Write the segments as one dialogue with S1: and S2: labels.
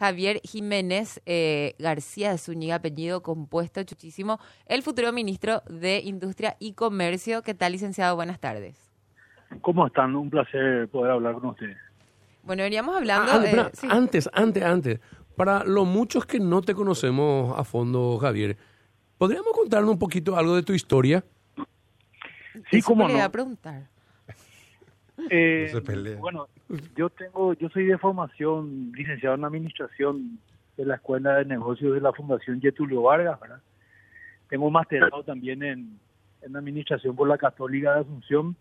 S1: Javier Jiménez eh, García de Zúñiga, apellido compuesto, chuchísimo, el futuro ministro de Industria y Comercio. ¿Qué tal, licenciado? Buenas tardes.
S2: ¿Cómo están? Un placer poder hablar con ustedes.
S1: Bueno, veníamos hablando...
S3: Ah,
S1: eh,
S3: espera,
S1: sí.
S3: Antes, antes, antes. Para los muchos que no te conocemos a fondo, Javier, ¿podríamos contarnos un poquito algo de tu historia?
S2: Sí, cómo no.
S1: a preguntar.
S2: Eh,
S4: No.
S2: Bueno, yo tengo, yo soy de formación licenciado en administración de la Escuela de Negocios de la Fundación Getulio Vargas, ¿verdad? Tengo masterado también en, en administración por la Católica de Asunción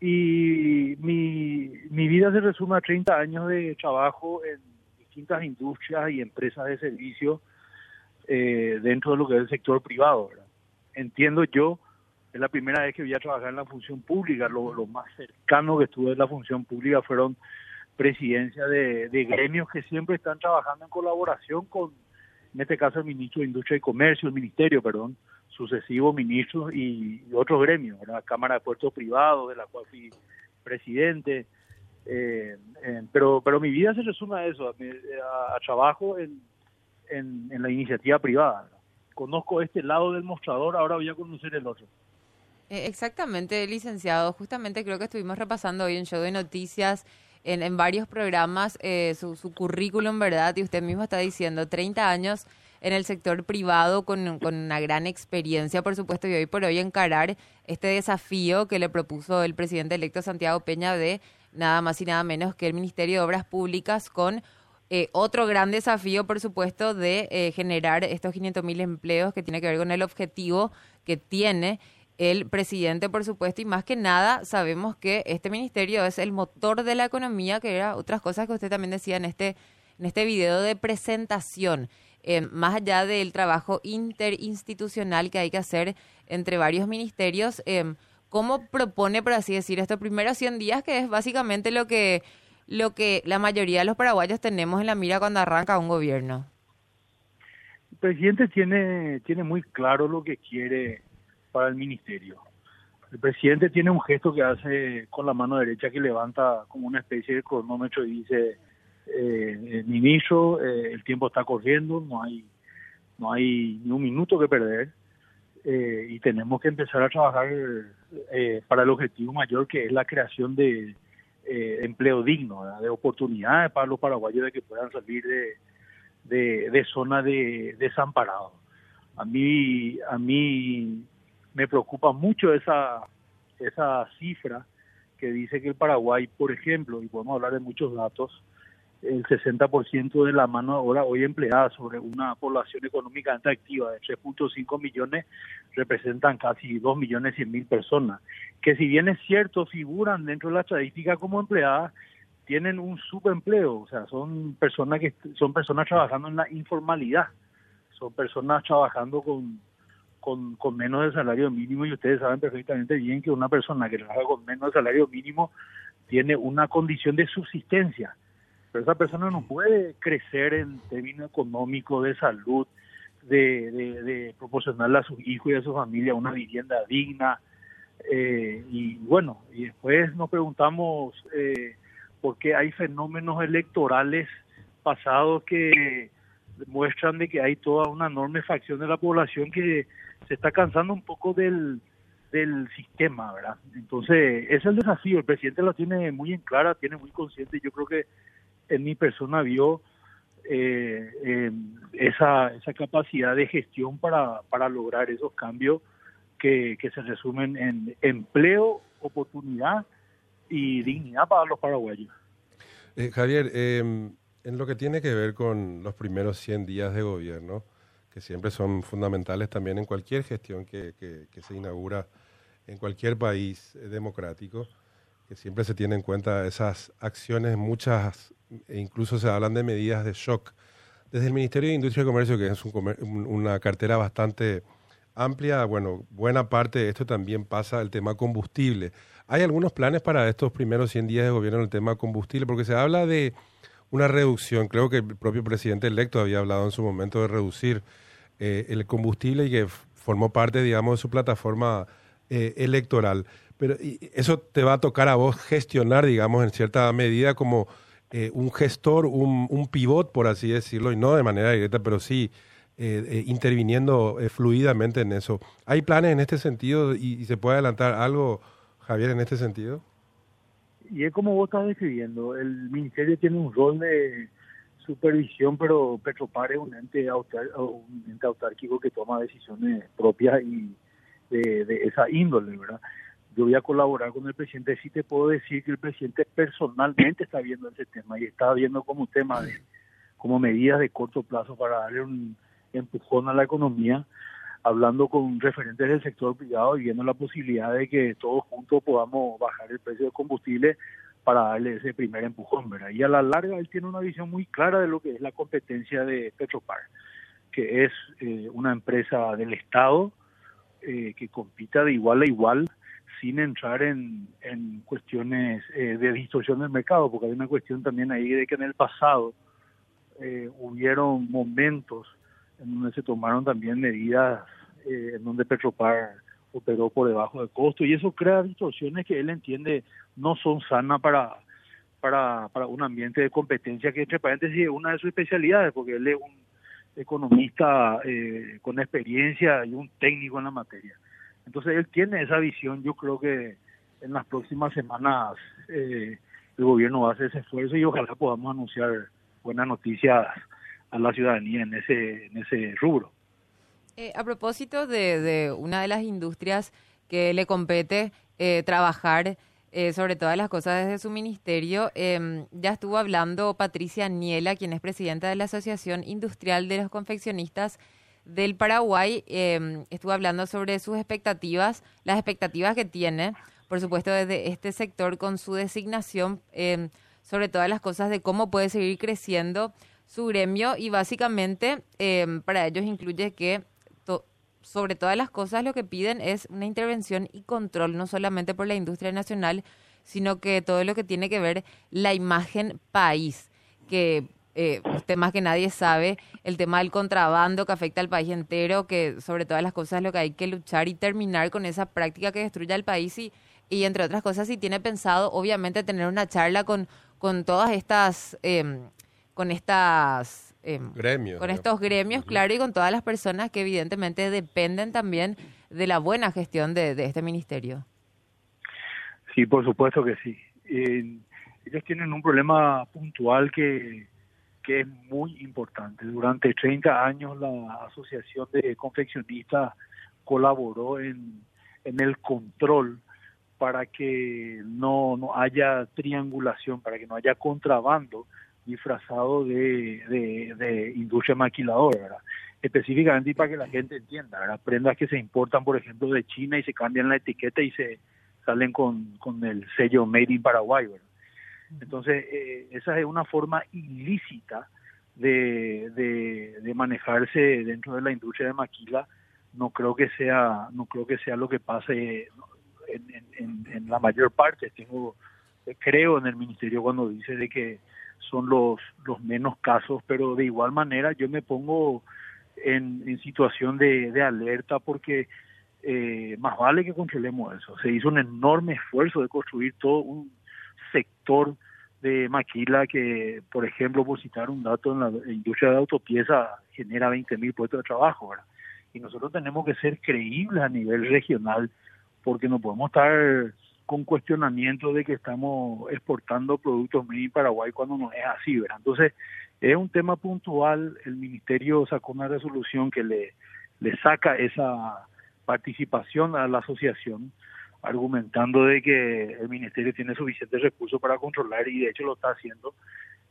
S2: y mi, mi vida se resume a 30 años de trabajo en distintas industrias y empresas de servicio eh, dentro de lo que es el sector privado, ¿verdad? Entiendo yo es la primera vez que voy a trabajar en la función pública. Lo, más cercano que estuve en la función pública fueron presidencias de, gremios que siempre están trabajando en colaboración con, en este caso, el ministro de Industria y Comercio, el ministerio, perdón, sucesivos ministros y, otros gremios, ¿verdad? Cámara de Puertos Privados, de la cual fui presidente. Eh, eh, pero, pero mi vida se resume a eso, a, a- a trabajo en, en, en la iniciativa privada. Conozco este lado del mostrador, ahora voy a conocer el otro.
S1: Eh, Exactamente, licenciado. Justamente creo que estuvimos repasando hoy en Show de Noticias, en, en varios programas, eh, su, su currículum, ¿verdad? Y usted mismo está diciendo 30 años en el sector privado con, una gran experiencia, por supuesto, y hoy por hoy encarar este desafío que le propuso el presidente electo Santiago Peña de nada más y nada menos que el Ministerio de Obras Públicas con eh, otro gran desafío, por supuesto, de eh, generar estos 500 mil empleos que tiene que ver con el objetivo que tiene el presidente, por supuesto, y más que nada sabemos que este ministerio es el motor de la economía, que era otras cosas que usted también decía en este, en este video de presentación. Eh, más allá del trabajo interinstitucional que hay que hacer entre varios ministerios, eh, ¿cómo propone, por así decir, estos primeros 100 días, que es básicamente lo que, lo que la mayoría de los paraguayos tenemos en la mira cuando arranca un gobierno?
S2: El presidente tiene, tiene muy claro lo que quiere para el ministerio. El presidente tiene un gesto que hace con la mano derecha que levanta como una especie de cronómetro y dice, eh, ministro, eh, el tiempo está corriendo, no hay, no hay ni un minuto que perder eh, y tenemos que empezar a trabajar eh, para el objetivo mayor que es la creación de eh, empleo digno, ¿verdad? de oportunidades para los paraguayos de que puedan salir de, de, de zona de desamparado. A mí, a mí me preocupa mucho esa, esa cifra que dice que el Paraguay, por ejemplo, y podemos hablar de muchos datos, el 60% de la mano de obra hoy empleada sobre una población económicamente activa de 3.5 millones representan casi 2 millones 100 mil personas, que si bien es cierto figuran dentro de la estadística como empleadas, tienen un subempleo, o sea, son personas que son personas trabajando en la informalidad, son personas trabajando con, con, con menos de salario mínimo y ustedes saben perfectamente bien que una persona que trabaja con menos de salario mínimo tiene una condición de subsistencia, pero esa persona no puede crecer en términos económicos, de salud, de, de, de proporcionarle a sus hijos y a su familia una vivienda digna. eh, y bueno, y después nos preguntamos eh, por qué hay fenómenos electorales pasados que muestran de que hay toda una enorme facción de la población que se está cansando un poco del, del sistema, ¿verdad? Entonces, ese es el desafío. El presidente lo tiene muy en clara, tiene muy consciente. Yo creo que en mi persona vio eh, eh, esa, esa capacidad de gestión para, para lograr esos cambios que, que se resumen en empleo, oportunidad y dignidad para los paraguayos.
S4: Eh, Javier, eh, en lo que tiene que ver con los primeros 100 días de gobierno, que siempre son fundamentales también en cualquier gestión que, que- se inaugura en cualquier país eh, democrático, que siempre se tienen en cuenta esas acciones, muchas, e incluso se hablan de medidas de shock. Desde el Ministerio de Industria y Comercio, que es un comer- un- una cartera bastante amplia, bueno, buena parte de esto también pasa el tema combustible. ¿Hay algunos planes para estos primeros 100 días de gobierno en el tema combustible? Porque se habla de una reducción, creo que el propio presidente electo había hablado en su momento de reducir eh, el combustible y que formó parte, digamos, de su plataforma eh, electoral. Pero y- eso te va a tocar a vos gestionar, digamos, en cierta medida como eh, un gestor, un, un, pivot, por así decirlo, y no de manera directa, pero sí eh, interviniendo fluidamente en eso. ¿Hay planes en este sentido y, se puede adelantar algo, Javier, en este sentido?
S2: Y es como vos estás describiendo, el ministerio tiene un rol de supervisión, pero Petropar es un ente, un ente autárquico que toma decisiones propias y de, de esa índole, ¿verdad? yo voy a colaborar con el presidente. Sí te puedo decir que el presidente personalmente está viendo ese tema y está viendo como tema de, como medidas de corto plazo para darle un empujón a la economía, hablando con referentes del sector privado y viendo la posibilidad de que todos juntos podamos bajar el precio del combustible para darle ese primer empujón, ¿verdad? Y a la larga él tiene una visión muy clara de lo que es la competencia de Petropar, que es eh, una empresa del Estado eh, que compita de igual a igual sin entrar en, en cuestiones eh, de distorsión del mercado, porque hay una cuestión también ahí de que en el pasado eh, hubieron momentos en donde se tomaron también medidas eh, en donde Petropar operó por debajo del costo y eso crea distorsiones que él entiende no son sanas para para, para un ambiente de competencia que entre paréntesis es una de sus especialidades porque él es un economista con experiencia y un técnico en la materia. Entonces él tiene esa visión, yo creo que en las próximas semanas eh, el gobierno va a hacer ese esfuerzo y ojalá podamos anunciar buenas noticias a la ciudadanía en ese, en ese rubro.
S1: Eh, a propósito de, una de las industrias que le compete eh, trabajar sobre todas las cosas desde su ministerio, em, ya estuvo hablando Patricia Niela, quien es presidenta de la Asociación Industrial de los Confeccionistas del Paraguay. Eh, estuvo hablando sobre sus expectativas, las expectativas que tiene, por supuesto, desde este sector con su designación, em, sobre todas las cosas de cómo puede seguir creciendo su gremio y básicamente em, para ellos incluye que sobre todas las cosas lo que piden es una intervención y control, no solamente por la industria nacional, sino que todo lo que tiene que ver la imagen país, que eh, usted más que nadie sabe el tema del contrabando que afecta al país entero, que sobre todas las cosas lo que hay que luchar y terminar con esa práctica que destruye al país y, y entre otras cosas, si tiene pensado, obviamente, tener una charla con, con todas estas, em, con estas...
S4: Em, gremios.
S1: Con estos gremios, claro, y con todas las personas que evidentemente dependen también de la buena gestión de, de este ministerio.
S2: Sí, por supuesto que sí. Eh, ellos tienen un problema puntual que que es muy importante. Durante 30 años la Asociación de Confeccionistas colaboró en, en el control para que no, no haya triangulación, para que no haya contrabando disfrazado de, de, industria maquiladora, específicamente para que la gente entienda, ¿verdad? prendas que se importan, por ejemplo, de China y se cambian la etiqueta y se salen con, con el sello Made in Paraguay. ¿verdad? Entonces, eh, esa es una forma ilícita de, de, manejarse dentro de la industria de maquila. No creo que sea, no creo que sea lo que pase en, en, la mayor parte. Tengo, creo en el ministerio cuando dice de que son los, los menos casos, pero de igual manera yo me pongo en, en situación de, de alerta porque eh, más vale que controlemos eso. Se hizo un enorme esfuerzo de construir todo un sector de maquila que, por ejemplo, por citar un dato, en la industria de autopieza genera 20 mil puestos de trabajo. Y nosotros tenemos que ser creíbles a nivel regional porque no podemos estar con cuestionamiento de que estamos exportando productos made in Paraguay cuando no es así, ¿verdad? Entonces, es un tema puntual, el ministerio sacó una resolución que le, le saca esa participación a la asociación, argumentando de que el ministerio tiene suficientes recursos para controlar y de hecho lo está haciendo.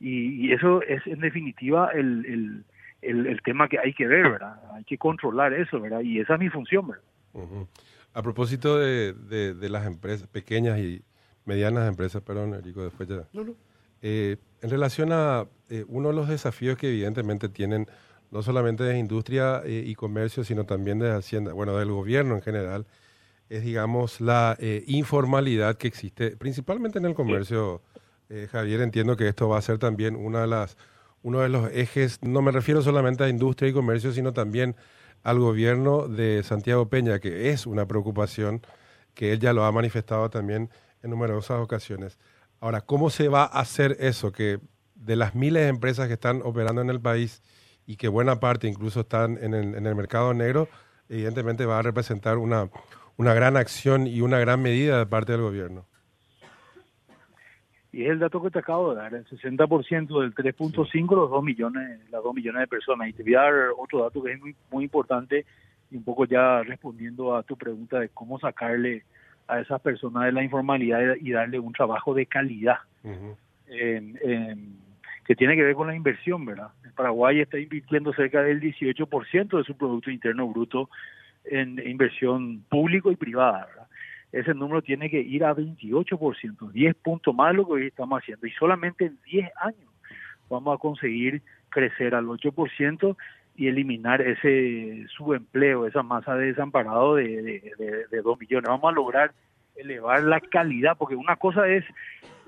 S2: Y, eso es en definitiva el, el, el, tema que hay que ver, ¿verdad? Hay que controlar eso, ¿verdad? Y esa es mi función, ¿verdad?
S4: A propósito de, de, las empresas, pequeñas y medianas empresas, perdón, Erico, después ya. Eh, en relación a eh, uno de los desafíos que evidentemente tienen no solamente de industria eh, y comercio, sino también de Hacienda, bueno, del gobierno en general, es, digamos, la informalidad que existe, principalmente en el comercio. Javier, entiendo que esto va a ser también una de las, uno de los ejes, no me refiero solamente a industria y comercio, sino también al gobierno de Santiago Peña, que es una preocupación que él ya lo ha manifestado también en numerosas ocasiones. Ahora, ¿cómo se va a hacer eso? Que de las miles de empresas que están operando en el país y que buena parte incluso están en el, en el mercado negro, evidentemente va a representar una, una gran acción y una gran medida de parte del gobierno.
S2: Y es el dato que te acabo de dar, el 60% del 3.5, los 2 millones, las 2 millones de personas. Y te voy a dar otro dato que es muy, muy importante y un poco ya respondiendo a tu pregunta de cómo sacarle a esas personas de la informalidad y darle un trabajo de calidad. que tiene que ver con la inversión, ¿verdad? Paraguay está invirtiendo cerca del 18% de su Producto Interno Bruto en inversión público y privada, ¿verdad? Ese número tiene que ir a 28%, 10 puntos más de lo que hoy estamos haciendo. Y solamente en 10 años vamos a conseguir crecer al 8% y eliminar ese subempleo, esa masa de desamparado de, de, 2 millones. Vamos a lograr elevar la calidad, porque una cosa es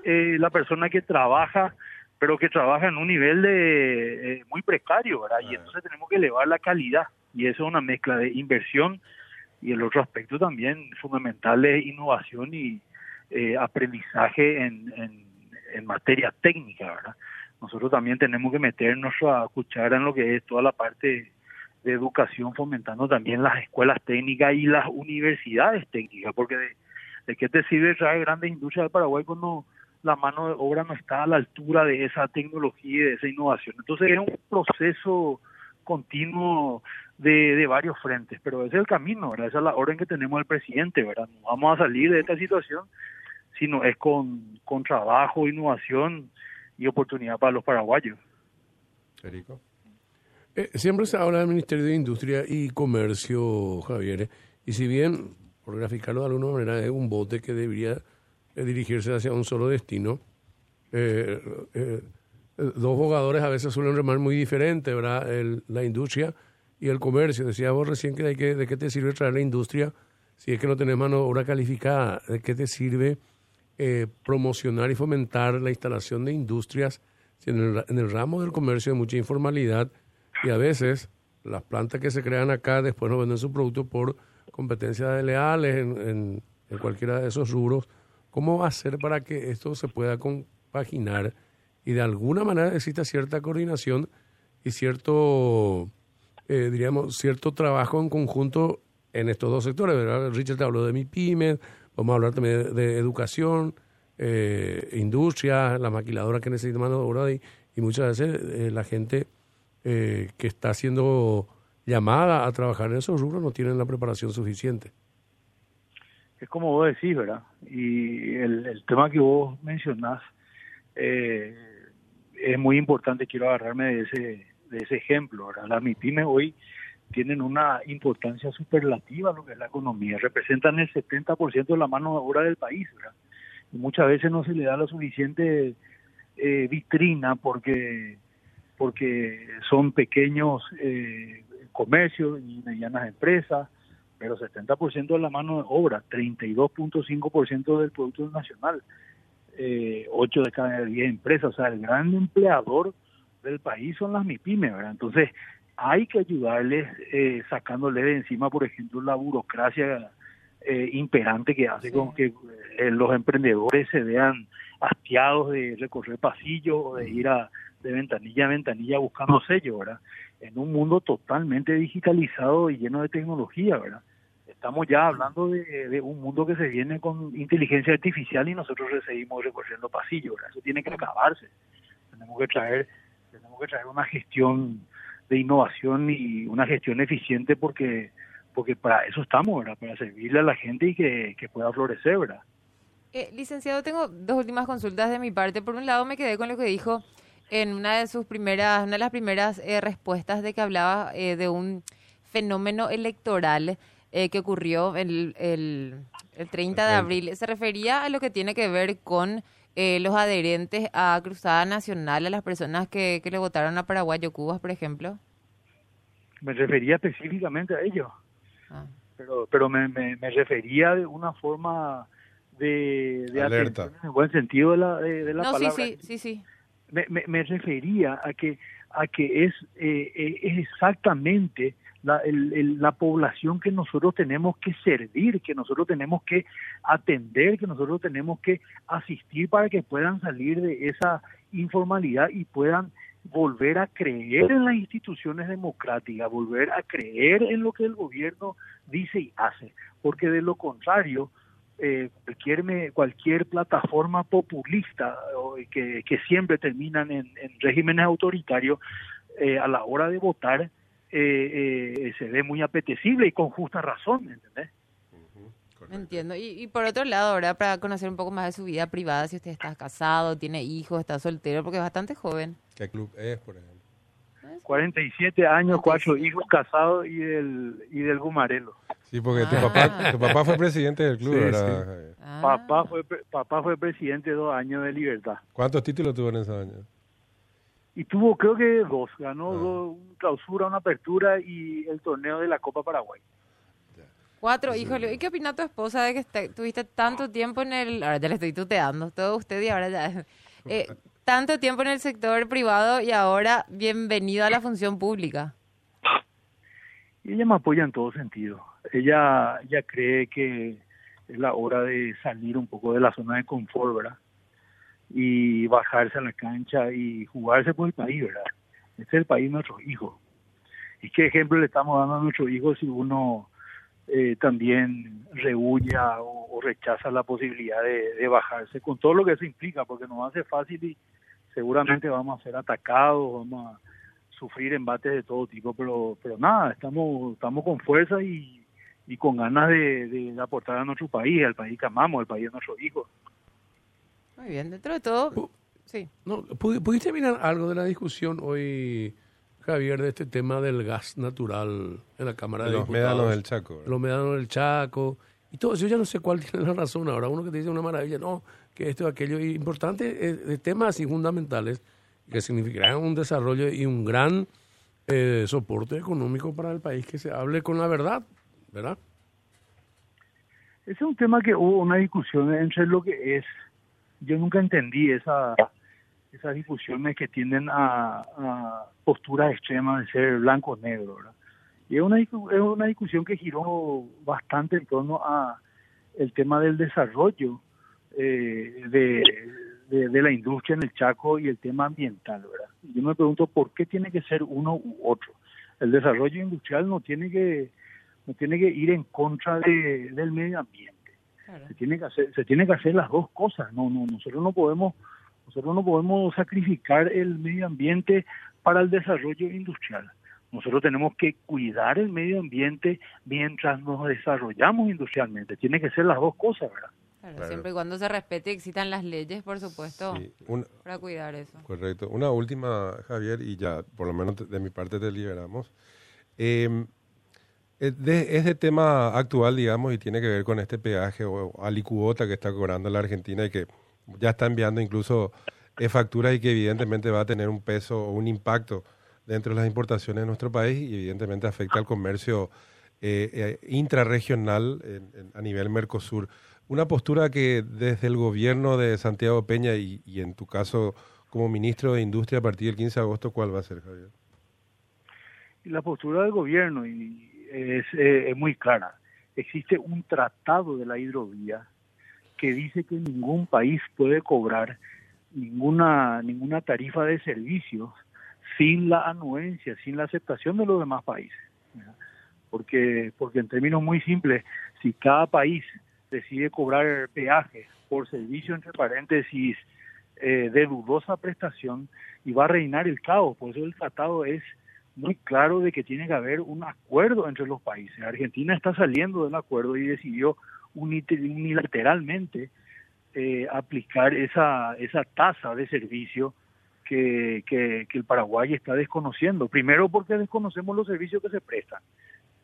S2: eh, la persona que trabaja, pero que trabaja en un nivel de eh, muy precario, ¿verdad? Y entonces tenemos que elevar la calidad. Y eso es una mezcla de inversión y el otro aspecto también fundamental es innovación y eh, aprendizaje en, en, materia técnica, ¿verdad? Nosotros también tenemos que meternos a cuchara en lo que es toda la parte de educación, fomentando también las escuelas técnicas y las universidades técnicas, porque de, de qué te sirve traer grandes industrias de Paraguay cuando la mano de obra no está a la altura de esa tecnología y de esa innovación. Entonces es un proceso continuo de, de varios frentes, pero ese es el camino, ¿verdad? Esa es la orden que tenemos el presidente, ¿verdad? No vamos a salir de esta situación, sino es con, con trabajo, innovación y oportunidad para los paraguayos.
S3: Erico. Eh, siempre se habla del Ministerio de Industria y Comercio, Javier, y si bien, por graficarlo de alguna manera, es un bote que debería eh, dirigirse hacia un solo destino, eh, dos jugadores a veces suelen remar muy diferente, ¿verdad? la industria y el comercio. Decía vos recién que, hay que de qué te sirve traer la industria si es que no tenés mano de obra calificada. ¿De qué te sirve eh, promocionar y fomentar la instalación de industrias si en el, en el ramo del comercio hay mucha informalidad y a veces las plantas que se crean acá después no venden su producto por competencias leales en, en, cualquiera de esos rubros. ¿Cómo ser para que esto se pueda compaginar y de alguna manera exista cierta coordinación y cierto eh, diríamos, cierto trabajo en conjunto en estos dos sectores. ¿verdad? Richard te habló de mi pyme, vamos a hablar también de, educación, eh, industria, la maquiladora que necesita mano de obra y, muchas veces eh, la gente eh, que está siendo llamada a trabajar en esos rubros no tienen la preparación suficiente.
S2: Es como vos decís, ¿verdad? Y el, el tema que vos mencionás es muy importante, quiero agarrarme de ese de ese ejemplo. ¿verdad? Las MIPIMES hoy tienen una importancia superlativa lo que es la economía, representan el 70% de la mano de obra del país. Y muchas veces no se le da la suficiente eh, vitrina porque porque son pequeños eh, comercios y medianas empresas, pero 70% de la mano de obra, 32.5% del Producto Nacional, eh, 8 de cada 10 empresas, o sea, el gran empleador del país son las MIPIMES, ¿verdad? Entonces, hay que ayudarles eh, sacándole de encima, por ejemplo, la burocracia eh, imperante que hace con que eh, los emprendedores se vean hastiados de recorrer pasillos o de ir a, de ventanilla a ventanilla buscando sellos, ¿verdad? En un mundo totalmente digitalizado y lleno de tecnología, ¿verdad? Estamos ya hablando de, de un mundo que se viene con inteligencia artificial y nosotros seguimos recorriendo pasillos, ¿verdad? Eso tiene que acabarse. Tenemos que traer tenemos que traer una gestión de innovación y una gestión eficiente porque porque para eso estamos, ¿verdad? Para servirle a la gente y que, pueda florecer, ¿verdad?
S1: Eh, licenciado, tengo dos últimas consultas de mi parte. Por un lado, me quedé con lo que dijo en una de sus primeras, una de las primeras eh, respuestas de que hablaba eh, de un fenómeno electoral que ocurrió el, el, el 30 de abril. ¿Se refería a lo que tiene que ver con eh, los adherentes a Cruzada Nacional, a las personas que, que le votaron a Paraguayo Cubas, por ejemplo?
S2: Me refería específicamente a ellos. Ah. Pero, pero me, me, refería de una forma de, de
S4: alerta.
S2: en el buen sentido de la, de, la palabra.
S1: Sí, sí, sí, sí.
S2: Me, me, me, refería a que a que es, eh, eh, es exactamente la, la población que nosotros tenemos que servir, que nosotros tenemos que atender, que nosotros tenemos que asistir para que puedan salir de esa informalidad y puedan volver a creer en las instituciones democráticas, volver a creer en lo que el gobierno dice y hace, porque de lo contrario, eh, cualquier, cualquier plataforma populista que, que siempre terminan en, regímenes autoritarios, eh, a la hora de votar, eh, se ve muy apetecible y con justa razón, ¿entendés?
S1: Entiendo. Y, por otro lado, ahora para conocer un poco más de su vida privada, si usted está casado, tiene hijos, está soltero, porque es bastante joven.
S4: ¿Qué club es, por ejemplo?
S2: 47 años, cuatro hijos casados y del, y del Gumarelo.
S4: Sí, porque tu, papá, ah. tu papá fue presidente del club, ¿verdad?
S2: Ah. Papá, fue, papá fue presidente dos años de libertad.
S4: ¿Cuántos títulos tuvo en esos años?
S2: Y tuvo, creo que dos. Ganó ah. dos, una clausura, una apertura y el torneo de la Copa Paraguay.
S1: Cuatro, híjole. ¿Y qué opina tu esposa de que tuviste tanto tiempo en el... Ahora ya le estoy tuteando todo usted y ahora ya... Eh, tanto tiempo en el sector privado y ahora bienvenido a la función pública.
S2: ella me apoya en todo sentido. Ella, ya cree que es la hora de salir un poco de la zona de confort, ¿verdad? Y bajarse a la cancha y jugarse por el país, ¿verdad? Este es el país de nuestros hijos. ¿Y qué ejemplo le estamos dando a nuestros hijos si uno eh, también rehuya o, rechaza la posibilidad de, bajarse, con todo lo que eso implica, porque no va a ser fácil y seguramente vamos a ser atacados, vamos a sufrir embates de todo tipo, pero pero nada, estamos estamos con fuerza y, y con ganas de, aportar a nuestro país, al país que amamos, al país de nuestros hijos.
S1: Muy bien, dentro de todo, sí.
S3: No, ¿Pudiste mirar algo de la discusión hoy? Javier, de este tema del gas natural en la Cámara de,
S4: Los médanos del Chaco.
S3: Los médanos del Chaco. Y todo eso, yo ya no sé cuál tiene la razón ahora. Uno que te dice una maravilla, no, que esto, aquello. Y importante, de temas así fundamentales que significarán un desarrollo y un gran eh, soporte económico para el país que se hable con la verdad, ¿verdad?
S2: Ese es un tema que hubo una discusión entre lo que es. Yo nunca entendí esa esas discusiones que tienden a, posturas extremas de ser blanco-negro. Y es una, es una discusión que giró bastante en torno a el tema del desarrollo eh, de, de, la industria en el Chaco y el tema ambiental. ¿verdad? Yo me pregunto por qué tiene que ser uno u otro. El desarrollo industrial no tiene que no tiene que ir en contra de, del medio ambiente. Se tiene que hacer se tiene que hacer las dos cosas. No no nosotros no podemos nosotros no podemos sacrificar el medio ambiente para el desarrollo industrial. Nosotros tenemos que cuidar el medio ambiente mientras nos desarrollamos industrialmente. Tiene que ser las dos cosas,
S1: ¿verdad? Siempre y cuando se respete y existan las leyes, por supuesto, para cuidar eso.
S4: Correcto. Una última, Javier, y ya por lo menos de mi parte te liberamos. Em, es, de, tema actual, digamos, y tiene que ver con este peaje o alicuota que está cobrando la Argentina y que ya está enviando incluso facturas y que evidentemente va a tener un peso o un impacto dentro de las importaciones de nuestro país y evidentemente afecta al comercio eh, eh, intrarregional a nivel Mercosur. Una postura que desde el gobierno de Santiago Peña y, en tu caso como ministro de Industria a partir del 15 de agosto, ¿cuál va a ser, Javier?
S2: La postura del gobierno y es, eh, muy clara. Existe un tratado de la hidrovía que dice que ningún país puede cobrar ninguna ninguna tarifa de servicios sin la anuencia, sin la aceptación de los demás países. Porque porque en términos muy simples, si cada país decide cobrar peaje por servicio entre paréntesis eh, de dudosa prestación y va a reinar el caos, por eso el tratado es muy claro de que tiene que haber un acuerdo entre los países. Argentina está saliendo del acuerdo y decidió unilateralmente eh, aplicar esa, esa tasa de servicio que, que, el Paraguay está desconociendo. Primero porque desconocemos los servicios que se prestan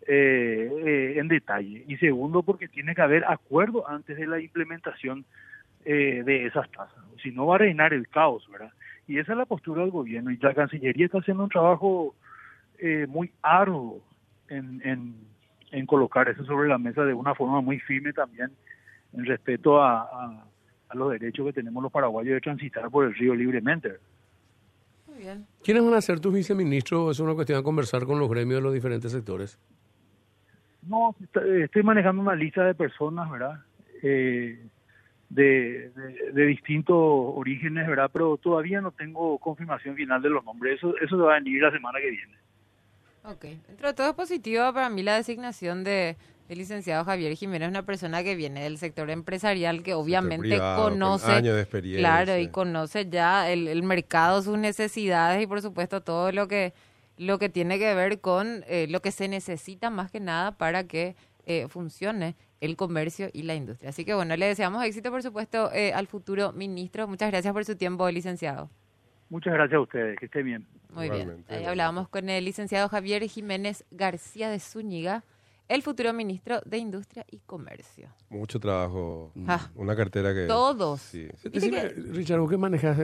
S2: eh, eh, en detalle y segundo porque tiene que haber acuerdo antes de la implementación de esas tasas. Si no va a reinar el caos, ¿verdad? Y esa es la postura del gobierno y la Cancillería está haciendo un trabajo muy arduo en, en en colocar eso sobre la mesa de una forma muy firme también en respeto a, los derechos que tenemos los paraguayos de transitar por el río libremente.
S3: Muy bien. ¿Quiénes van a ser tus viceministros? ¿Es una cuestión de conversar con los gremios de los diferentes sectores?
S2: No, estoy manejando una lista de personas, ¿verdad? Eh, de, de, de distintos orígenes, ¿verdad? Pero todavía no tengo confirmación final de los nombres. Eso, eso va a venir la semana que viene.
S1: Ok. Dentro de todo es positivo para mí la designación de el licenciado Javier Jiménez, una persona que viene del sector empresarial, que obviamente
S4: privado, con
S1: conoce,
S4: años de experiencia.
S1: claro, y conoce ya el, el mercado, sus necesidades y por supuesto todo lo que lo que tiene que ver con eh, lo que se necesita más que nada para que eh, funcione el comercio y la industria. Así que bueno, le deseamos éxito, por supuesto, eh, al futuro ministro. Muchas gracias por su tiempo, licenciado.
S2: Muchas gracias a ustedes, que estén bien.
S1: Muy
S4: Igualmente,
S1: bien. Ahí hablábamos con el licenciado Javier Jiménez García de Zúñiga, el futuro ministro de Industria y Comercio.
S4: Mucho trabajo.
S1: Ah.
S4: Una cartera que...
S1: Todos.
S4: Sí.
S3: Decime,
S1: que-
S3: Richard, ¿vos qué manejas